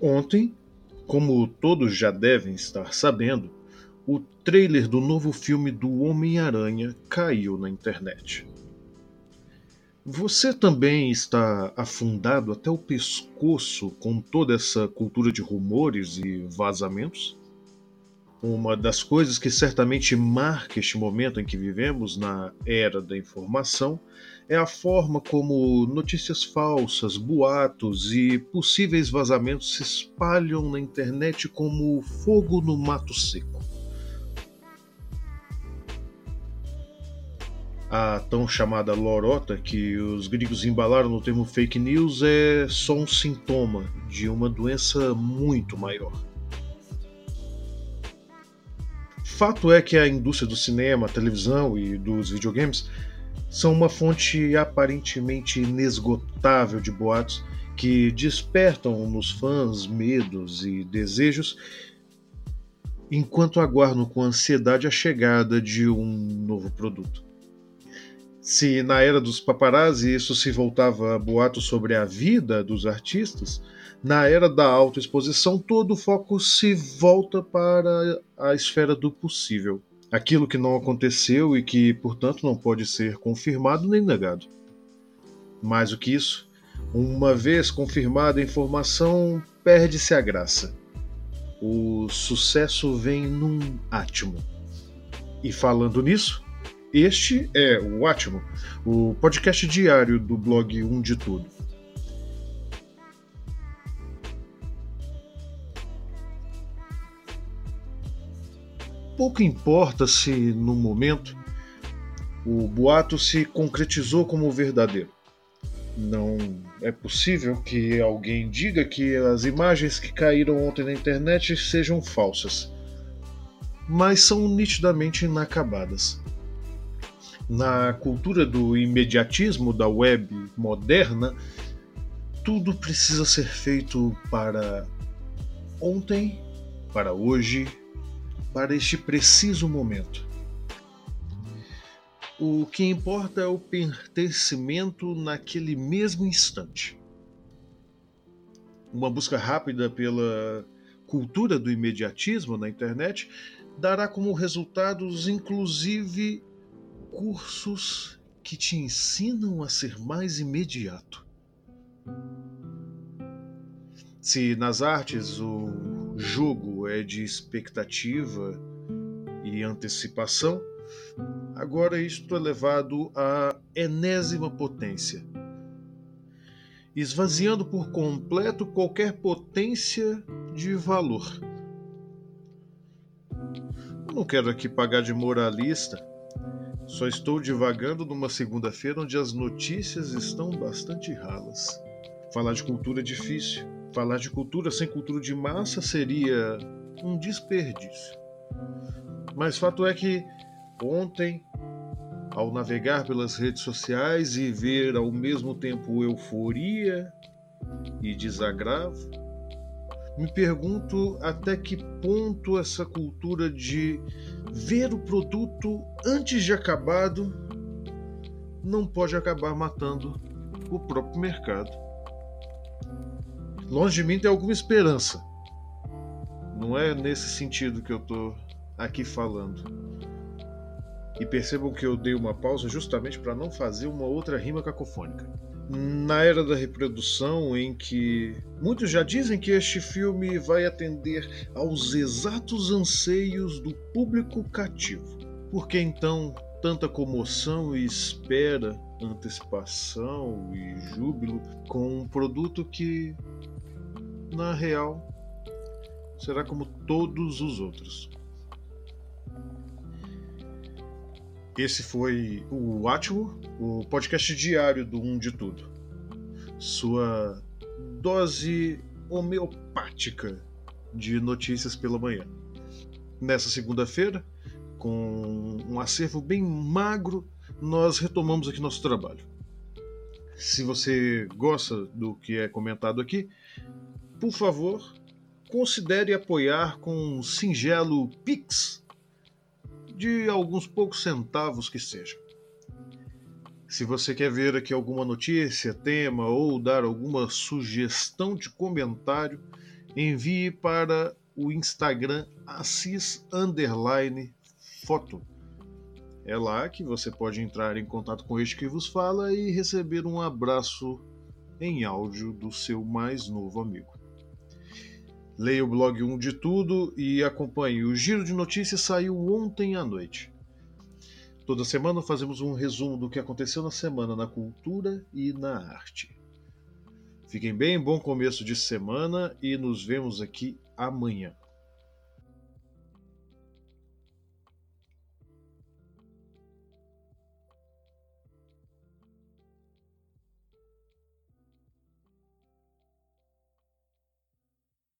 Ontem, como todos já devem estar sabendo, o trailer do novo filme do Homem-Aranha caiu na internet. Você também está afundado até o pescoço com toda essa cultura de rumores e vazamentos? Uma das coisas que certamente marca este momento em que vivemos na era da informação é a forma como notícias falsas, boatos e possíveis vazamentos se espalham na internet como fogo no mato seco. A tão chamada lorota, que os gregos embalaram no termo fake news, é só um sintoma de uma doença muito maior. Fato é que a indústria do cinema, televisão e dos videogames são uma fonte aparentemente inesgotável de boatos que despertam nos fãs medos e desejos enquanto aguardam com ansiedade a chegada de um novo produto. Se na era dos paparazzi isso se voltava a boatos sobre a vida dos artistas, na era da autoexposição, todo o foco se volta para a esfera do possível. Aquilo que não aconteceu e que, portanto, não pode ser confirmado nem negado. Mais do que isso, uma vez confirmada a informação, perde-se a graça. O sucesso vem num átimo. E falando nisso, este é o Átimo, o podcast diário do blog Um de Tudo. Pouco importa se, no momento, o boato se concretizou como verdadeiro. Não é possível que alguém diga que as imagens que caíram ontem na internet sejam falsas, mas são nitidamente inacabadas. Na cultura do imediatismo da web moderna, tudo precisa ser feito para ontem, para hoje para este preciso momento. O que importa é o pertencimento naquele mesmo instante. Uma busca rápida pela cultura do imediatismo na internet dará como resultados, inclusive, cursos que te ensinam a ser mais imediato. Se nas artes o jogo é de expectativa e antecipação, agora isto é levado à enésima potência, esvaziando por completo qualquer potência de valor. não quero aqui pagar de moralista, só estou divagando numa segunda-feira onde as notícias estão bastante ralas. Falar de cultura é difícil falar de cultura sem cultura de massa seria um desperdício. Mas fato é que ontem, ao navegar pelas redes sociais e ver ao mesmo tempo euforia e desagravo, me pergunto até que ponto essa cultura de ver o produto antes de acabado não pode acabar matando o próprio mercado longe de mim ter alguma esperança. Não é nesse sentido que eu estou aqui falando. E percebam que eu dei uma pausa justamente para não fazer uma outra rima cacofônica. Na era da reprodução, em que muitos já dizem que este filme vai atender aos exatos anseios do público cativo. Por que então tanta comoção e espera, antecipação e júbilo com um produto que na real, será como todos os outros. Esse foi o Átimo, o podcast diário do Um de Tudo. Sua dose homeopática de notícias pela manhã. Nessa segunda-feira, com um acervo bem magro, nós retomamos aqui nosso trabalho. Se você gosta do que é comentado aqui, por favor, considere apoiar com um singelo Pix de alguns poucos centavos que seja. Se você quer ver aqui alguma notícia, tema ou dar alguma sugestão de comentário, envie para o Instagram Assis Underline Foto. É lá que você pode entrar em contato com este que vos fala e receber um abraço em áudio do seu mais novo amigo. Leia o blog 1 de tudo e acompanhe. O Giro de Notícias saiu ontem à noite. Toda semana fazemos um resumo do que aconteceu na semana na cultura e na arte. Fiquem bem, bom começo de semana e nos vemos aqui amanhã.